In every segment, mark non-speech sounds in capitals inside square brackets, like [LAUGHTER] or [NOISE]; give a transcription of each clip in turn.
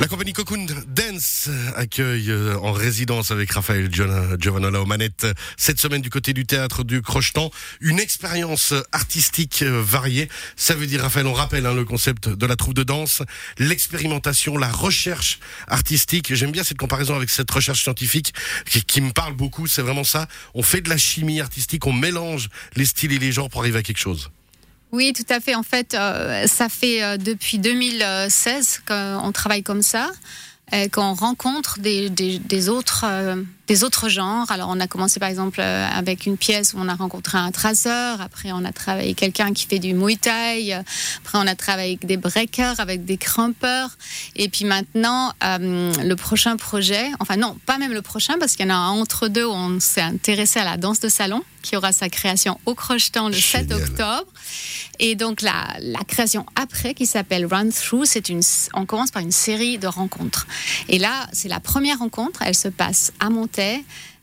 La compagnie Cocoon Dance accueille euh, en résidence avec Raphaël Giovanola aux manettes cette semaine du côté du théâtre du Crochetan une expérience artistique euh, variée. Ça veut dire, Raphaël, on rappelle hein, le concept de la troupe de danse, l'expérimentation, la recherche artistique. J'aime bien cette comparaison avec cette recherche scientifique qui, qui me parle beaucoup. C'est vraiment ça. On fait de la chimie artistique, on mélange les styles et les genres pour arriver à quelque chose. Oui, tout à fait. En fait, euh, ça fait euh, depuis 2016 qu'on travaille comme ça, euh, qu'on rencontre des, autres des autres genres. Alors, on a commencé par exemple euh, avec une pièce où on a rencontré un traceur. Après, on a travaillé quelqu'un qui fait du muay thai. Après, on a travaillé avec des breakers, avec des crampeurs. Et puis maintenant, euh, le prochain projet, enfin non, pas même le prochain, parce qu'il y en a un entre deux où on s'est intéressé à la danse de salon, qui aura sa création au Crochetant le 7 octobre. Et donc, la, la création après, qui s'appelle Run Through, c'est une, on commence par une série de rencontres. Et là, c'est la première rencontre. Elle se passe à Montréal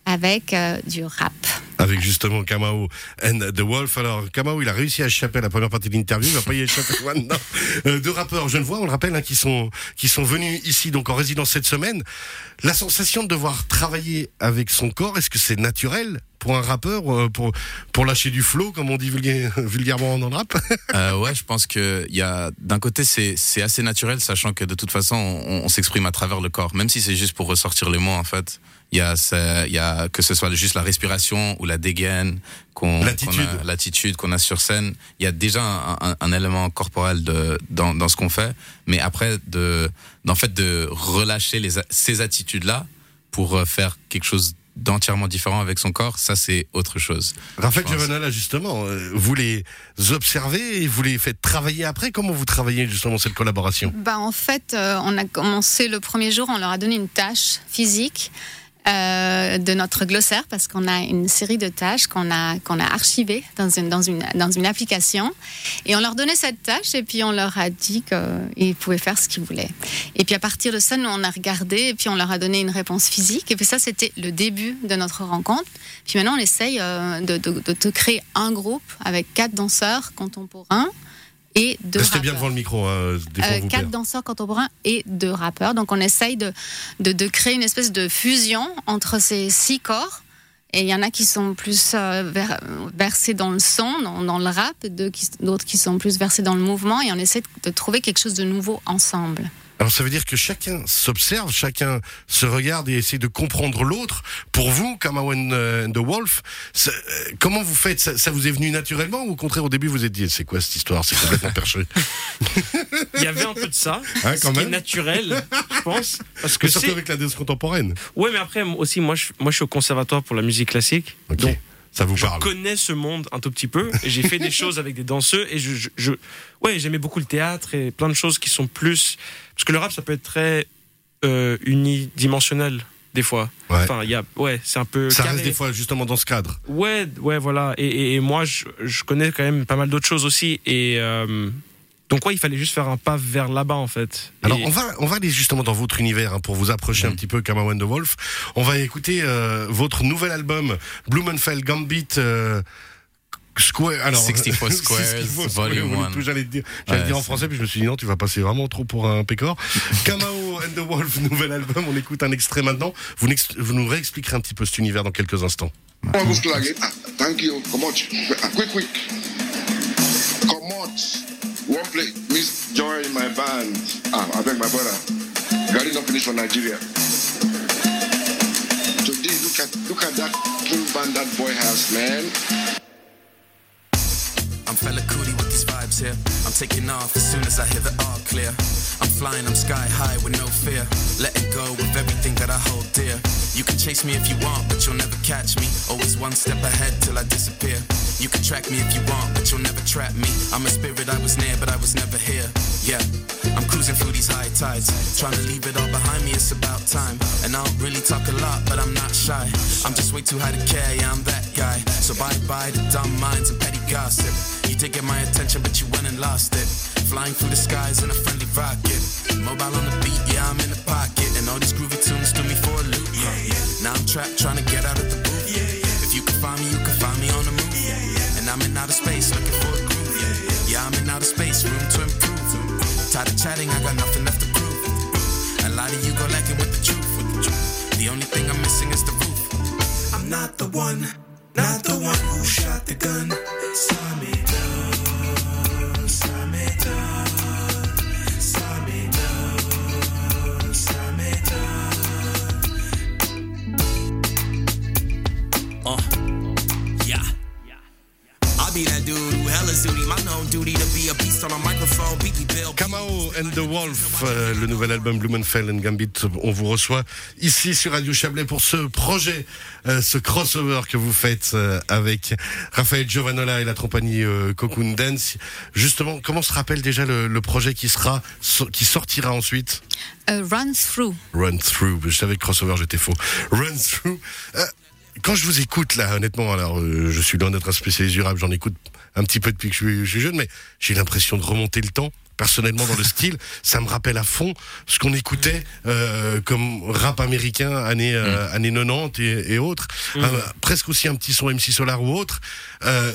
avec euh, du rap. Avec justement Kamau and The Wolf. Alors, Kamau, il a réussi à échapper à la première partie de l'interview, il va pas y échapper [LAUGHS] maintenant. Euh, deux rappeurs vois on le rappelle, hein, qui, sont, qui sont venus ici, donc en résidence cette semaine. La sensation de devoir travailler avec son corps, est-ce que c'est naturel? Pour un rappeur, euh, pour, pour lâcher du flow, comme on dit [LAUGHS] vulgairement dans le rap euh, Ouais, je pense que y a d'un côté c'est c'est assez naturel, sachant que de toute façon on, on s'exprime à travers le corps, même si c'est juste pour ressortir les mots en fait. Il y a il y a que ce soit juste la respiration ou la dégaine qu'on l'attitude qu'on a sur scène. Il y a déjà un, un, élément corporel de dans dans ce qu'on fait, mais après de en fait de relâcher les ces attitudes là pour euh, faire quelque chose d'entièrement différent avec son corps, ça c'est autre chose. Raphaël là justement, euh, vous les observez et vous les faites travailler après? Comment vous travaillez justement cette collaboration? Bah en fait, euh, on a commencé le premier jour, on leur a donné une tâche physique. Euh, de notre glossaire parce qu'on a une série de tâches qu'on a, a archivées dans une, dans, une, dans une application. Et on leur donnait cette tâche et puis on leur a dit qu'ils pouvaient faire ce qu'ils voulaient. Et puis à partir de ça, nous, on a regardé et puis on leur a donné une réponse physique. Et puis ça, c'était le début de notre rencontre. Puis maintenant, on essaye euh, de, de, de créer un groupe avec quatre danseurs contemporains et deux Restez bien devant le micro. Hein, euh, quatre danseurs contemporains et deux rappeurs. Donc on essaye de, de, de, créer une espèce de fusion entre ces six corps. Et il y en a qui sont plus euh, versés dans le son, dans, dans le rap, d'autres qui, qui sont plus versés dans le mouvement. Et on essaie de trouver quelque chose de nouveau ensemble. Alors ça veut dire que chacun s'observe, chacun se regarde et essaie de comprendre l'autre. Pour vous, euh, and the Wolf, euh, comment vous faites? Ça, vous est venu naturellement ou au contraire au début vous êtes dit c'est quoi cette histoire, c'est complètement perché. [LAUGHS] Il y avait un peu de ça, hein, ce qui est naturel, je pense, parce que surtout avec la danse contemporaine. Ouais, mais après aussi moi je, moi je suis au conservatoire pour la musique classique, donc ça vous je connais ce monde un tout petit peu. J'ai fait des [LAUGHS] choses avec des danseurs et je, je, ouais, j'aimais beaucoup le théâtre et plein de choses qui sont plus parce que le rap ça peut être très euh, unidimensionnel des fois. Ouais. Enfin, il y a, ouais, c'est un peu. Ça reste des fois justement dans ce cadre. Ouais, ouais, voilà. Et, et, moi, je, je, connais quand même pas mal d'autres choses aussi. Et euh, donc ouais, il fallait juste faire un pas vers là-bas en fait. Alors on va on va aller justement dans votre univers hein, pour vous approcher un petit peu comme un de Wolf. On va écouter euh, votre nouvel album Blumenfeld Gambit. Euh, Square, alors 64 [LAUGHS] Squares, Volume 1. J'allais dire, ouais, dire en français, puis je me suis dit non, tu vas passer vraiment trop pour un pécor. [LAUGHS] Kamao and the Wolf, nouvel album, on écoute un extrait maintenant. Vous, vous nous réexpliquerez un petit peu cet univers dans quelques instants. Thank you. Come on. Quick, quick. Come on. One play, Miss Joy in my band. Ah, I beg my brother. Gary not finished for Nigeria. Today, look at look at that king band that boy has, man. I'm fella cootie with these vibes here. I'm taking off as soon as I hear the all clear. I'm flying, I'm sky high with no fear. Letting go with everything that I hold dear. You can chase me if you want, but you'll never catch me. Always one step ahead till I disappear. You can track me if you want, but you'll never trap me. I'm a spirit, I was near, but I was never here. Yeah, I'm cruising through these high tides. Trying to leave it all behind me, it's about time. And I don't really talk a lot, but I'm not shy. I'm just way too high to care, yeah, I'm that guy. So bye bye to dumb minds and petty gossip. You did get my attention, but you went and lost it. Flying through the skies in a friendly rocket. Mobile on the beat, yeah, I'm in the pocket. And all these groovy tunes do me for a loop. Yeah, yeah. Now I'm trapped trying to get out of the booth. If you can find me, you in outer space looking for a groove. Yeah, yeah. I'm in outer space, room to improve. Tired of chatting, I got nothing left to prove. And lot of you go lacking with the truth, with the truth. The only thing I'm missing is the roof. I'm not the one, not the one who shot the gun. Saw me Kamao and the Wolf, euh, le nouvel album Blumenfeld and Gambit. On vous reçoit ici sur Radio Chablais pour ce projet, euh, ce crossover que vous faites euh, avec Raphaël Giovanola et la compagnie Cocoon Dance. Justement, comment se rappelle déjà le, le projet qui sera, so- qui sortira ensuite? Euh, Run Through. Run Through. Je savais que crossover, j'étais faux. Run Through. Quand je vous écoute là, honnêtement, alors je suis loin d'être un spécialiste du rap, j'en écoute un petit peu depuis que je suis jeune, mais j'ai l'impression de remonter le temps. Personnellement, dans le [LAUGHS] style, ça me rappelle à fond ce qu'on écoutait euh, comme rap américain années euh, années 90 et, et autres, Euh, presque aussi un petit son MC Solar ou autre. Euh,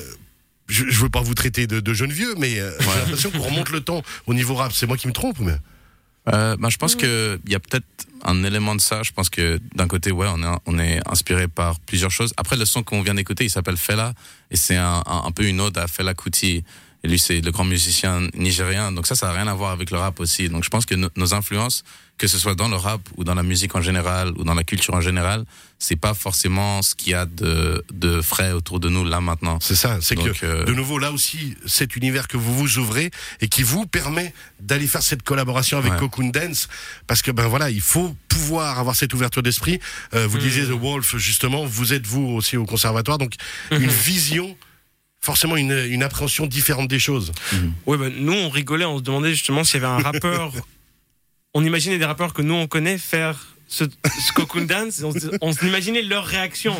je, je veux pas vous traiter de, de jeune vieux, mais euh, j'ai l'impression qu'on remonte le temps au niveau rap. C'est moi qui me trompe, mais Euh, ben, je pense que il y a peut-être un élément de ça. Je pense que d'un côté, ouais, on est, on est inspiré par plusieurs choses. Après, le son qu'on vient d'écouter, il s'appelle Fela, et c'est un, un, un peu une ode à Fela Kuti. Lui, c'est le grand musicien nigérien. Donc ça, ça n'a rien à voir avec le rap aussi. Donc je pense que no- nos influences, que ce soit dans le rap ou dans la musique en général ou dans la culture en général, c'est pas forcément ce qu'il y a de, de frais autour de nous là maintenant. C'est ça, c'est Donc, que euh, de nouveau là aussi cet univers que vous vous ouvrez et qui vous permet d'aller faire cette collaboration avec Ouais. Cocoon Dance parce que ben voilà il faut pouvoir avoir cette ouverture d'esprit. Euh, vous disiez The Wolf justement, vous êtes vous aussi au conservatoire donc une vision forcément une, une appréhension différente des choses. Ouais, bah, nous, on rigolait, on se demandait justement s'il y avait un rappeur. [LAUGHS] on imaginait des rappeurs que nous, on connaît faire ce, ce cocoon dance. On, on imaginait leur réaction.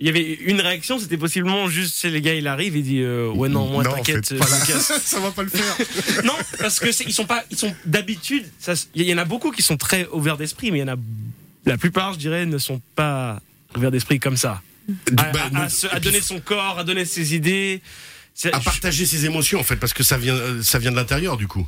Il y avait une réaction, c'était possiblement juste, c'est les gars, il arrive et dit euh, Ouais, non, moi, t'inquiète, me casse. [LAUGHS] ça va pas le faire. [LAUGHS] Non, parce que ils sont pas, ils sont d'habitude. Il y en a beaucoup qui sont très ouverts d'esprit, mais il y en a la plupart, je dirais, ne sont pas ouverts d'esprit comme ça. À, Bah, à- à nous- se- à et puis, donner son corps, à donner ses idées. C'est- à partager ses émotions en fait parce que ça vient euh, ça vient de l'intérieur du coup.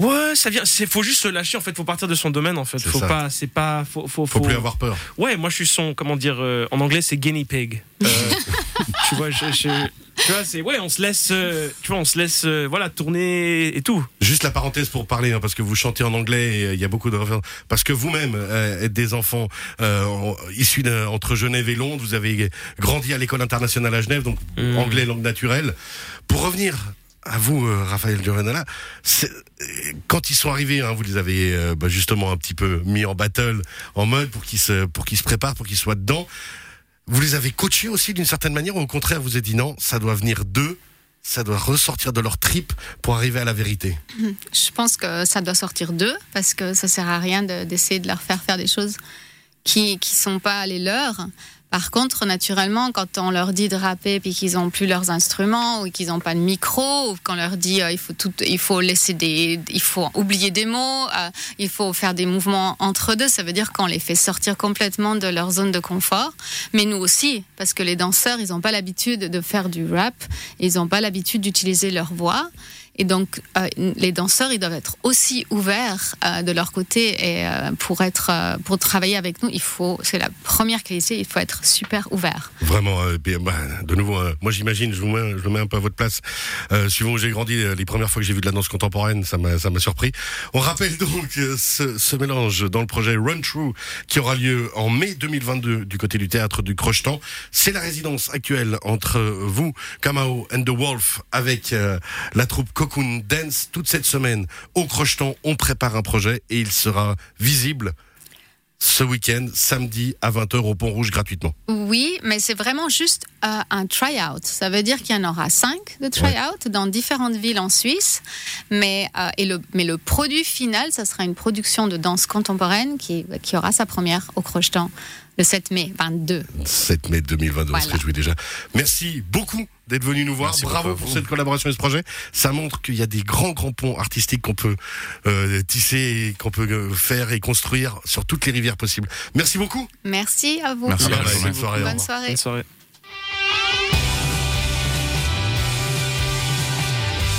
Ouais, ça vient. C'est faut juste se lâcher en fait. Faut partir de son domaine en fait. Faut ça. pas. C'est pas. Faut. Faut, Faut faut- plus avoir peur. Ouais, moi je suis son. Comment dire euh, En anglais, c'est guinea pig. Euh, [LAUGHS] tu vois, je, je- tu vois, c'est ouais. On se laisse. euh, tu vois, on se laisse. euh, voilà, tourner et tout. Juste la parenthèse pour parler, hein, parce que vous chantez en anglais et euh, il y a beaucoup de références. Parce que vous-même euh, êtes des enfants euh, en- issus entre Genève et Londres. Vous avez grandi à l'école internationale à Genève, donc Mm. anglais langue naturelle. Pour revenir à vous, euh, Raphaël euh, quand ils sont arrivés, hein, vous les avez euh, bah, justement un petit peu mis en battle, en mode pour qu'ils se pour se préparent, pour qu'ils soient dedans. Vous les avez coachés aussi d'une certaine manière, ou au contraire, vous avez dit non, ça doit venir d'eux, ça doit ressortir de leur trip pour arriver à la vérité? Je pense que ça doit sortir d'eux parce que ça sert à rien de- d'essayer de leur faire faire des choses qui qui sont pas les leurs. Par contre, naturellement, quand on leur dit de rapper puis qu'ils ont plus leurs instruments ou qu'ils n'ont pas de micro, ou qu'on leur dit euh, il faut tout, il faut laisser des, il faut oublier des mots, euh, il faut faire des mouvements entre deux, ça veut dire qu'on les fait sortir complètement de leur zone de confort. Mais nous aussi, parce que les danseurs, ils n'ont pas l'habitude de faire du rap, ils n'ont pas l'habitude d'utiliser leur voix. Et donc, euh, les danseurs, ils doivent être aussi ouverts euh, de leur côté. Et euh, pour être, pour travailler avec nous, il faut, c'est la première qualité, il faut être super ouvert. Vraiment, bah, de nouveau, moi j'imagine, je vous mets, je me mets un peu à votre place. Suivant où j'ai grandi, les premières fois que j'ai vu de la danse contemporaine, ça m'a, surpris. On rappelle donc ce, mélange dans le projet Run True qui aura lieu en mai 2022 du côté du théâtre du Crochetan. C'est la résidence actuelle entre vous, Kamao and the Wolf, avec la troupe Cocoon Dance toute cette semaine au Crochetan. On prépare un projet et il sera visible ce week-end, samedi à 20h au Pont Rouge gratuitement. Oui, mais c'est vraiment juste euh, un try-out. Ça veut dire qu'il y en aura cinq de try-out dans différentes villes en Suisse. Mais, euh, et le, mais le produit final, ça sera une production de danse contemporaine qui, qui aura sa première au Crochetan le 7 mai 22. 7 mai 2022, on se réjouit déjà. Merci beaucoup d'être venu nous voir. Merci Bravo pour vous. cette collaboration et ce projet. Ça montre qu'il y a des grands, grands ponts artistiques qu'on peut euh, tisser, et qu'on peut euh, faire et construire sur toutes les rivières possibles. Merci beaucoup. Merci à vous. Merci. Ah bah, Bonne bonne soirée, au Bonne revoir. soirée. Bonne soirée.